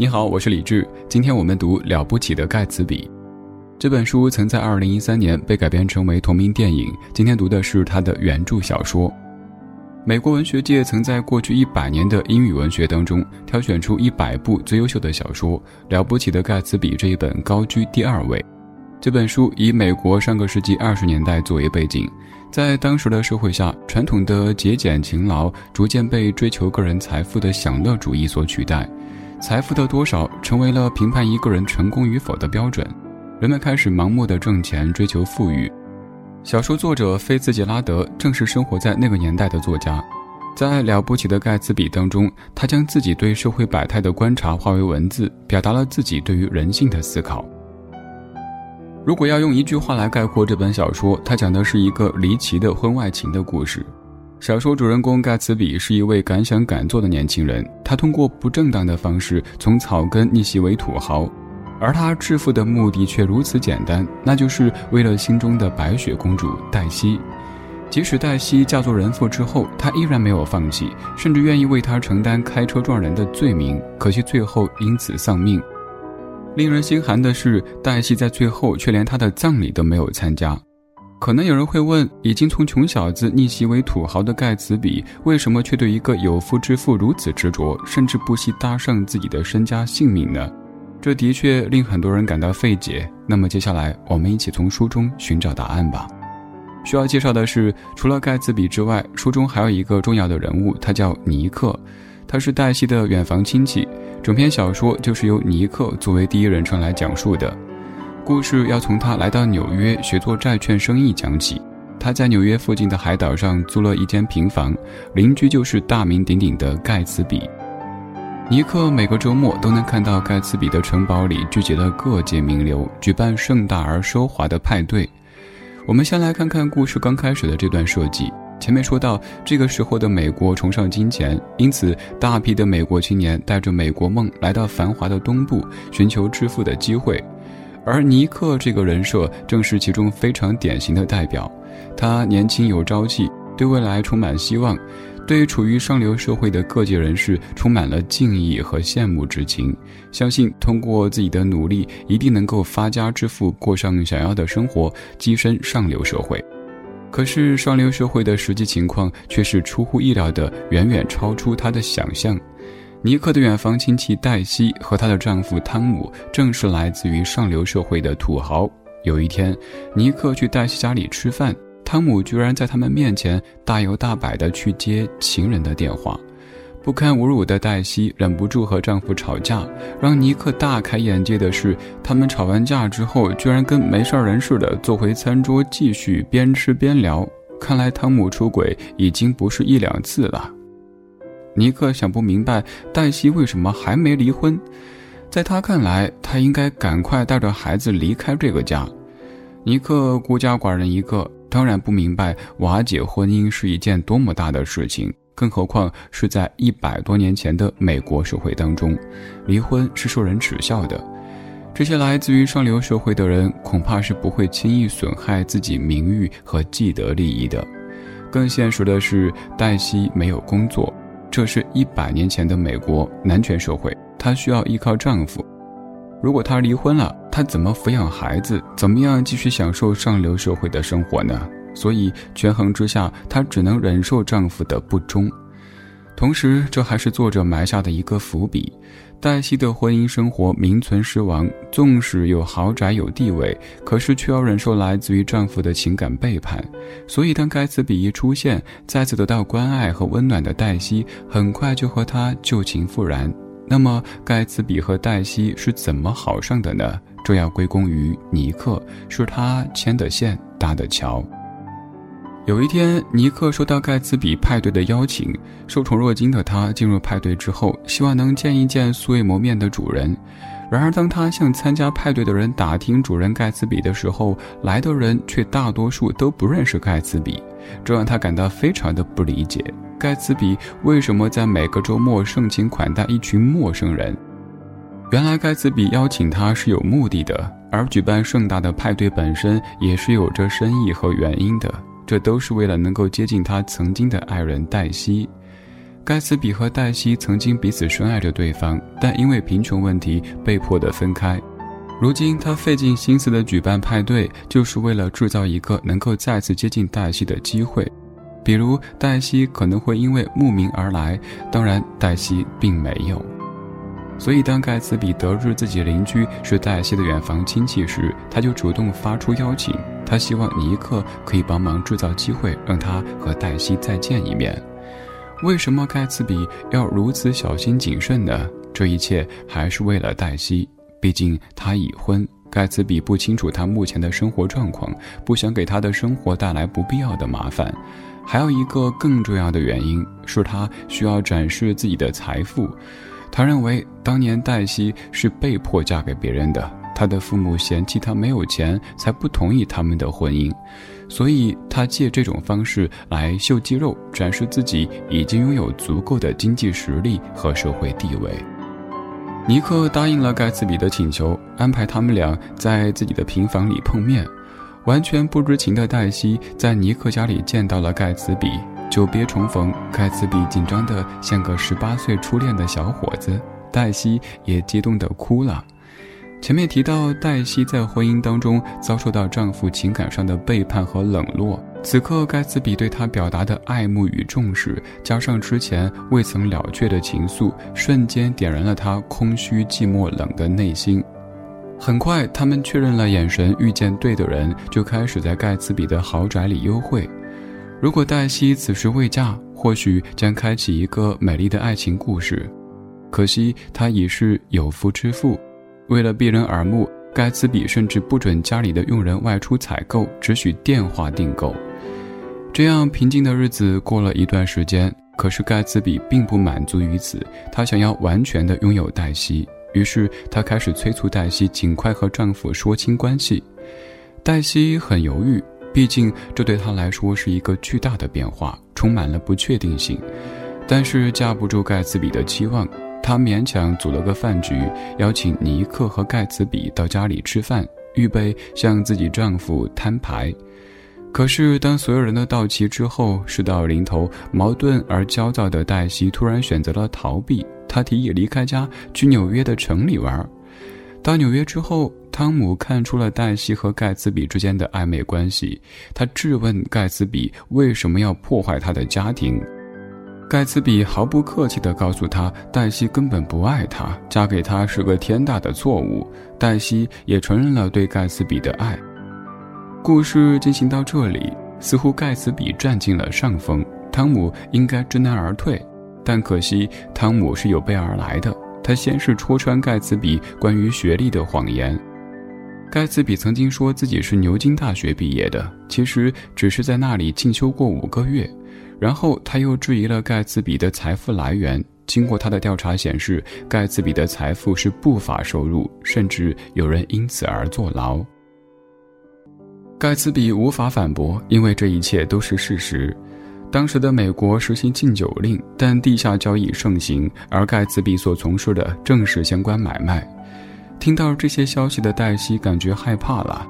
你好，我是李志。今天我们读《了不起的盖茨比》这本书，曾在二零一三年被改编成为同名电影。今天读的是他的原著小说。美国文学界曾在过去一百年的英语文学当中挑选出一百部最优秀的小说，《了不起的盖茨比》这一本高居第二位。这本书以美国上个世纪二十年代作为背景，在当时的社会下，传统的节俭勤劳逐渐被追求个人财富的享乐主义所取代。财富的多少成为了评判一个人成功与否的标准，人们开始盲目的挣钱，追求富裕。小说作者菲茨杰拉德正是生活在那个年代的作家，在《了不起的盖茨比》当中，他将自己对社会百态的观察化为文字，表达了自己对于人性的思考。如果要用一句话来概括这本小说，它讲的是一个离奇的婚外情的故事。小说主人公盖茨比是一位敢想敢做的年轻人，他通过不正当的方式从草根逆袭为土豪，而他致富的目的却如此简单，那就是为了心中的白雪公主黛西。即使黛西嫁作人妇之后，他依然没有放弃，甚至愿意为她承担开车撞人的罪名，可惜最后因此丧命。令人心寒的是，黛西在最后却连他的葬礼都没有参加。可能有人会问：已经从穷小子逆袭为土豪的盖茨比，为什么却对一个有夫之妇如此执着，甚至不惜搭上自己的身家性命呢？这的确令很多人感到费解。那么接下来，我们一起从书中寻找答案吧。需要介绍的是，除了盖茨比之外，书中还有一个重要的人物，他叫尼克，他是黛西的远房亲戚。整篇小说就是由尼克作为第一人称来讲述的。故事要从他来到纽约学做债券生意讲起。他在纽约附近的海岛上租了一间平房，邻居就是大名鼎鼎的盖茨比。尼克每个周末都能看到盖茨比的城堡里聚集了各界名流，举办盛大而奢华的派对。我们先来看看故事刚开始的这段设计。前面说到，这个时候的美国崇尚金钱，因此大批的美国青年带着美国梦来到繁华的东部，寻求致富的机会。而尼克这个人设正是其中非常典型的代表，他年轻有朝气，对未来充满希望，对处于上流社会的各界人士充满了敬意和羡慕之情，相信通过自己的努力，一定能够发家致富，过上想要的生活，跻身上流社会。可是上流社会的实际情况却是出乎意料的，远远超出他的想象。尼克的远房亲戚黛西和她的丈夫汤姆正是来自于上流社会的土豪。有一天，尼克去黛西家里吃饭，汤姆居然在他们面前大摇大摆地去接情人的电话。不堪侮辱的黛西忍不住和丈夫吵架。让尼克大开眼界的是，他们吵完架之后，居然跟没事人似的坐回餐桌，继续边吃边聊。看来汤姆出轨已经不是一两次了。尼克想不明白黛西为什么还没离婚，在他看来，他应该赶快带着孩子离开这个家。尼克孤家寡人一个，当然不明白瓦解婚姻是一件多么大的事情，更何况是在一百多年前的美国社会当中，离婚是受人耻笑的。这些来自于上流社会的人，恐怕是不会轻易损害自己名誉和既得利益的。更现实的是，黛西没有工作。这是一百年前的美国男权社会，她需要依靠丈夫。如果她离婚了，她怎么抚养孩子？怎么样继续享受上流社会的生活呢？所以权衡之下，她只能忍受丈夫的不忠。同时，这还是作者埋下的一个伏笔。黛西的婚姻生活名存实亡，纵使有豪宅有地位，可是却要忍受来自于丈夫的情感背叛。所以，当盖茨比一出现，再次得到关爱和温暖的黛西，很快就和他旧情复燃。那么，盖茨比和黛西是怎么好上的呢？这要归功于尼克，是他牵的线，搭的桥。有一天，尼克收到盖茨比派对的邀请，受宠若惊的他进入派对之后，希望能见一见素未谋面的主人。然而，当他向参加派对的人打听主人盖茨比的时候，来的人却大多数都不认识盖茨比，这让他感到非常的不理解。盖茨比为什么在每个周末盛情款待一群陌生人？原来，盖茨比邀请他是有目的的，而举办盛大的派对本身也是有着深意和原因的。这都是为了能够接近他曾经的爱人黛西。盖茨比和黛西曾经彼此深爱着对方，但因为贫穷问题被迫的分开。如今他费尽心思的举办派对，就是为了制造一个能够再次接近黛西的机会。比如黛西可能会因为慕名而来，当然黛西并没有。所以当盖茨比得知自己邻居是黛西的远房亲戚时，他就主动发出邀请，他希望尼克可以帮忙制造机会，让他和黛西再见一面。为什么盖茨比要如此小心谨慎呢？这一切还是为了黛西，毕竟他已婚。盖茨比不清楚他目前的生活状况，不想给他的生活带来不必要的麻烦。还有一个更重要的原因是他需要展示自己的财富。他认为当年黛西是被迫嫁给别人的，他的父母嫌弃他没有钱，才不同意他们的婚姻。所以他借这种方式来秀肌肉，展示自己已经拥有足够的经济实力和社会地位。尼克答应了盖茨比的请求，安排他们俩在自己的平房里碰面。完全不知情的黛西在尼克家里见到了盖茨比，久别重逢，盖茨比紧张的像个十八岁初恋的小伙子，黛西也激动的哭了。前面提到，黛西在婚姻当中遭受到丈夫情感上的背叛和冷落，此刻盖茨比对她表达的爱慕与重视，加上之前未曾了却的情愫，瞬间点燃了她空虚、寂寞、冷的内心。很快，他们确认了眼神，遇见对的人，就开始在盖茨比的豪宅里幽会。如果黛西此时未嫁，或许将开启一个美丽的爱情故事。可惜她已是有夫之妇，为了避人耳目，盖茨比甚至不准家里的佣人外出采购，只许电话订购。这样平静的日子过了一段时间，可是盖茨比并不满足于此，他想要完全的拥有黛西。于是，她开始催促黛西尽快和丈夫说清关系。黛西很犹豫，毕竟这对她来说是一个巨大的变化，充满了不确定性。但是架不住盖茨比的期望，她勉强组了个饭局，邀请尼克和盖茨比到家里吃饭，预备向自己丈夫摊牌。可是，当所有人都到齐之后，事到临头，矛盾而焦躁的黛西突然选择了逃避。她提议离开家，去纽约的城里玩。到纽约之后，汤姆看出了黛西和盖茨比之间的暧昧关系，他质问盖茨比为什么要破坏他的家庭。盖茨比毫不客气地告诉他，黛西根本不爱他，嫁给他是个天大的错误。黛西也承认了对盖茨比的爱。故事进行到这里，似乎盖茨比占尽了上风，汤姆应该知难而退。但可惜，汤姆是有备而来的。他先是戳穿盖茨比关于学历的谎言。盖茨比曾经说自己是牛津大学毕业的，其实只是在那里进修过五个月。然后他又质疑了盖茨比的财富来源。经过他的调查显示，盖茨比的财富是不法收入，甚至有人因此而坐牢。盖茨比无法反驳，因为这一切都是事实。当时的美国实行禁酒令，但地下交易盛行，而盖茨比所从事的正是相关买卖。听到这些消息的黛西感觉害怕了。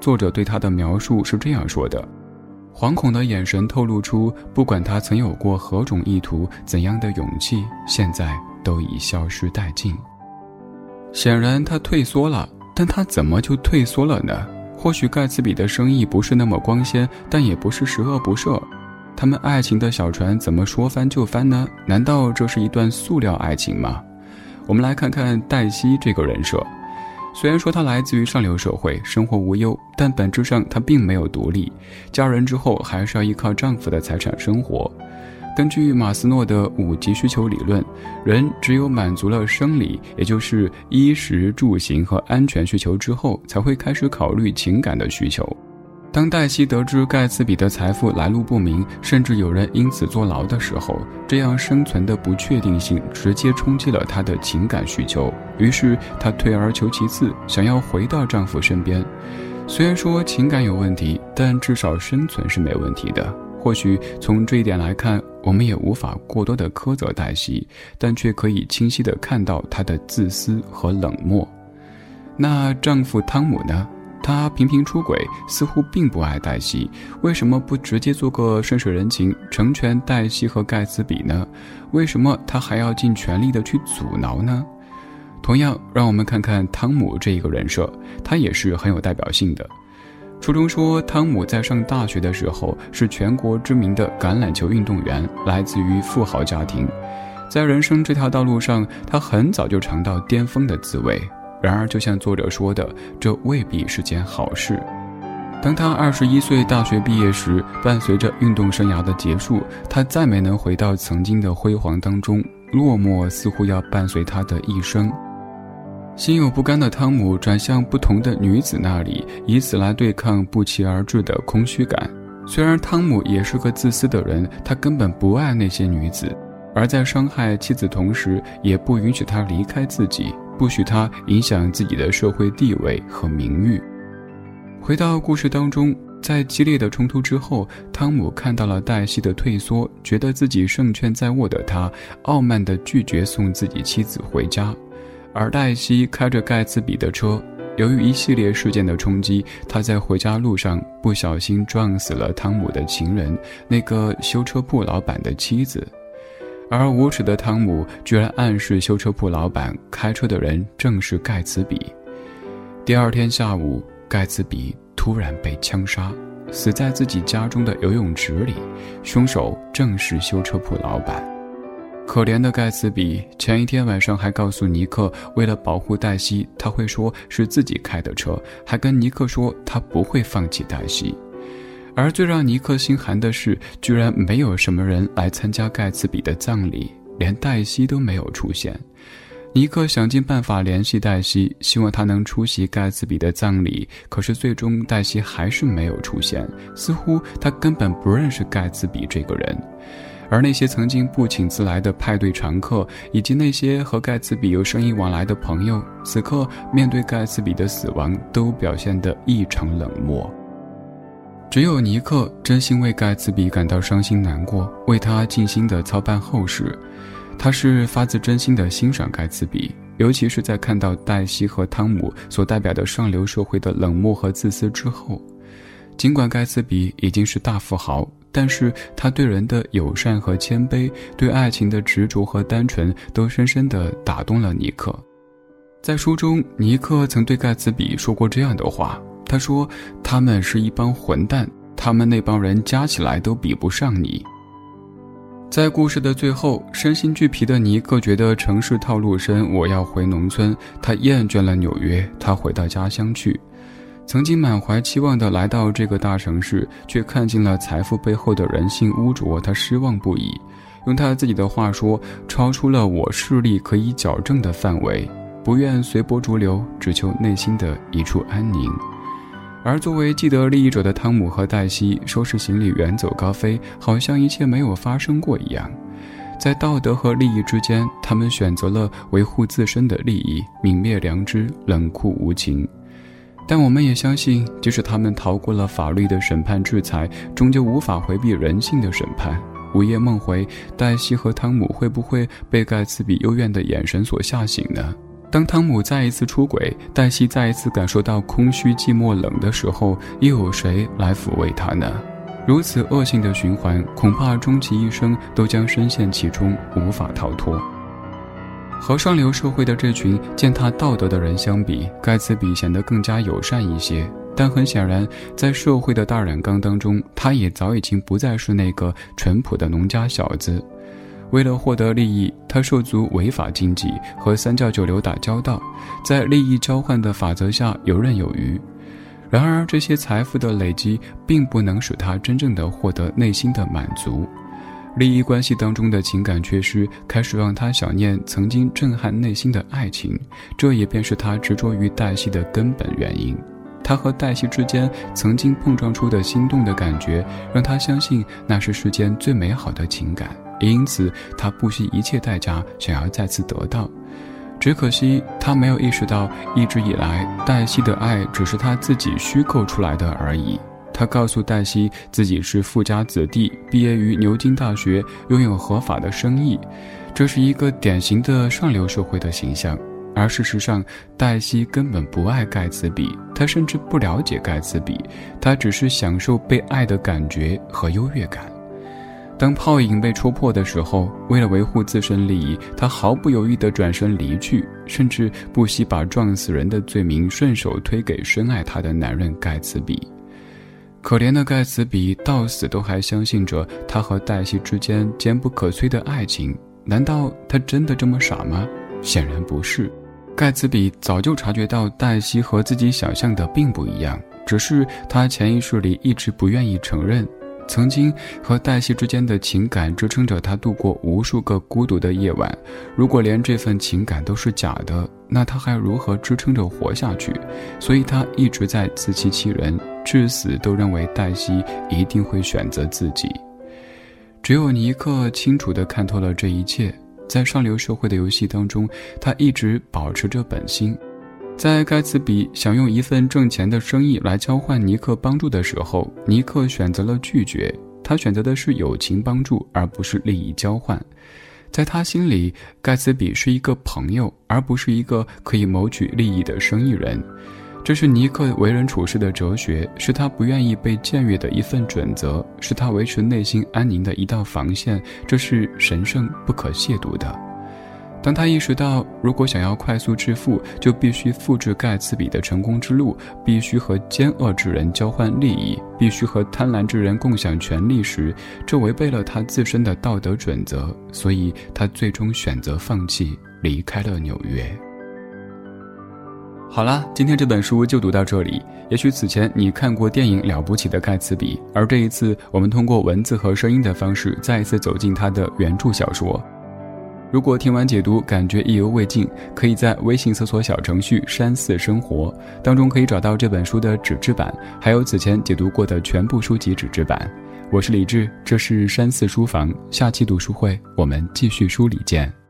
作者对他的描述是这样说的：惶恐的眼神透露出，不管他曾有过何种意图、怎样的勇气，现在都已消失殆尽。显然，他退缩了，但他怎么就退缩了呢？或许盖茨比的生意不是那么光鲜，但也不是十恶不赦。他们爱情的小船怎么说翻就翻呢？难道这是一段塑料爱情吗？我们来看看黛西这个人设。虽然说她来自于上流社会，生活无忧，但本质上她并没有独立。嫁人之后还是要依靠丈夫的财产生活。根据马斯诺的五级需求理论，人只有满足了生理，也就是衣食住行和安全需求之后，才会开始考虑情感的需求。当黛西得知盖茨比的财富来路不明，甚至有人因此坐牢的时候，这样生存的不确定性直接冲击了她的情感需求。于是她退而求其次，想要回到丈夫身边。虽然说情感有问题，但至少生存是没问题的。或许从这一点来看，我们也无法过多的苛责黛西，但却可以清晰的看到她的自私和冷漠。那丈夫汤姆呢？他频频出轨，似乎并不爱黛西。为什么不直接做个顺水人情，成全黛西和盖茨比呢？为什么他还要尽全力的去阻挠呢？同样，让我们看看汤姆这一个人设，他也是很有代表性的。书中说，汤姆在上大学的时候是全国知名的橄榄球运动员，来自于富豪家庭。在人生这条道路上，他很早就尝到巅峰的滋味。然而，就像作者说的，这未必是件好事。当他二十一岁大学毕业时，伴随着运动生涯的结束，他再没能回到曾经的辉煌当中，落寞似乎要伴随他的一生。心有不甘的汤姆转向不同的女子那里，以此来对抗不期而至的空虚感。虽然汤姆也是个自私的人，他根本不爱那些女子，而在伤害妻子同时，也不允许她离开自己，不许他影响自己的社会地位和名誉。回到故事当中，在激烈的冲突之后，汤姆看到了黛西的退缩，觉得自己胜券在握的他，傲慢地拒绝送自己妻子回家。而黛西开着盖茨比的车，由于一系列事件的冲击，他在回家路上不小心撞死了汤姆的情人，那个修车铺老板的妻子。而无耻的汤姆居然暗示修车铺老板开车的人正是盖茨比。第二天下午，盖茨比突然被枪杀，死在自己家中的游泳池里，凶手正是修车铺老板。可怜的盖茨比，前一天晚上还告诉尼克，为了保护黛西，他会说是自己开的车，还跟尼克说他不会放弃黛西。而最让尼克心寒的是，居然没有什么人来参加盖茨比的葬礼，连黛西都没有出现。尼克想尽办法联系黛西，希望她能出席盖茨比的葬礼，可是最终黛西还是没有出现，似乎她根本不认识盖茨比这个人。而那些曾经不请自来的派对常客，以及那些和盖茨比有生意往来的朋友，此刻面对盖茨比的死亡，都表现得异常冷漠。只有尼克真心为盖茨比感到伤心难过，为他尽心地操办后事。他是发自真心的欣赏盖茨比，尤其是在看到黛西和汤姆所代表的上流社会的冷漠和自私之后。尽管盖茨比已经是大富豪。但是他对人的友善和谦卑，对爱情的执着和单纯，都深深地打动了尼克。在书中，尼克曾对盖茨比说过这样的话：“他说，他们是一帮混蛋，他们那帮人加起来都比不上你。”在故事的最后，身心俱疲的尼克觉得城市套路深，我要回农村。他厌倦了纽约，他回到家乡去。曾经满怀期望的来到这个大城市，却看尽了财富背后的人性污浊，他失望不已。用他自己的话说，超出了我视力可以矫正的范围，不愿随波逐流，只求内心的一处安宁。而作为既得利益者的汤姆和黛西，收拾行李远走高飞，好像一切没有发生过一样。在道德和利益之间，他们选择了维护自身的利益，泯灭良知，冷酷无情。但我们也相信，即使他们逃过了法律的审判制裁，终究无法回避人性的审判。午夜梦回，黛西和汤姆会不会被盖茨比幽怨的眼神所吓醒呢？当汤姆再一次出轨，黛西再一次感受到空虚、寂寞、冷的时候，又有谁来抚慰她呢？如此恶性的循环，恐怕终其一生都将深陷其中，无法逃脱。和上流社会的这群践踏道德的人相比，盖茨比显得更加友善一些。但很显然，在社会的大染缸当中，他也早已经不再是那个淳朴的农家小子。为了获得利益，他涉足违法经济，和三教九流打交道，在利益交换的法则下游刃有余。然而，这些财富的累积并不能使他真正的获得内心的满足。利益关系当中的情感缺失，开始让他想念曾经震撼内心的爱情，这也便是他执着于黛西的根本原因。他和黛西之间曾经碰撞出的心动的感觉，让他相信那是世间最美好的情感，因此他不惜一切代价想要再次得到。只可惜他没有意识到，一直以来黛西的爱只是他自己虚构出来的而已。他告诉黛西自己是富家子弟，毕业于牛津大学，拥有合法的生意，这是一个典型的上流社会的形象。而事实上，黛西根本不爱盖茨比，她甚至不了解盖茨比，她只是享受被爱的感觉和优越感。当泡影被戳破的时候，为了维护自身利益，他毫不犹豫地转身离去，甚至不惜把撞死人的罪名顺手推给深爱他的男人盖茨比。可怜的盖茨比到死都还相信着他和黛西之间坚不可摧的爱情，难道他真的这么傻吗？显然不是。盖茨比早就察觉到黛西和自己想象的并不一样，只是他潜意识里一直不愿意承认。曾经和黛西之间的情感支撑着他度过无数个孤独的夜晚，如果连这份情感都是假的，那他还如何支撑着活下去？所以他一直在自欺欺人，至死都认为黛西一定会选择自己。只有尼克清楚地看透了这一切，在上流社会的游戏当中，他一直保持着本心。在盖茨比想用一份挣钱的生意来交换尼克帮助的时候，尼克选择了拒绝。他选择的是友情帮助，而不是利益交换。在他心里，盖茨比是一个朋友，而不是一个可以谋取利益的生意人。这是尼克为人处事的哲学，是他不愿意被僭越的一份准则，是他维持内心安宁的一道防线。这是神圣不可亵渎的。当他意识到，如果想要快速致富，就必须复制盖茨比的成功之路，必须和奸恶之人交换利益，必须和贪婪之人共享权利时，这违背了他自身的道德准则，所以他最终选择放弃，离开了纽约。好了，今天这本书就读到这里。也许此前你看过电影《了不起的盖茨比》，而这一次我们通过文字和声音的方式，再一次走进他的原著小说。如果听完解读感觉意犹未尽，可以在微信搜索小程序“山寺生活”当中可以找到这本书的纸质版，还有此前解读过的全部书籍纸质版。我是李志，这是山寺书房，下期读书会我们继续梳理见。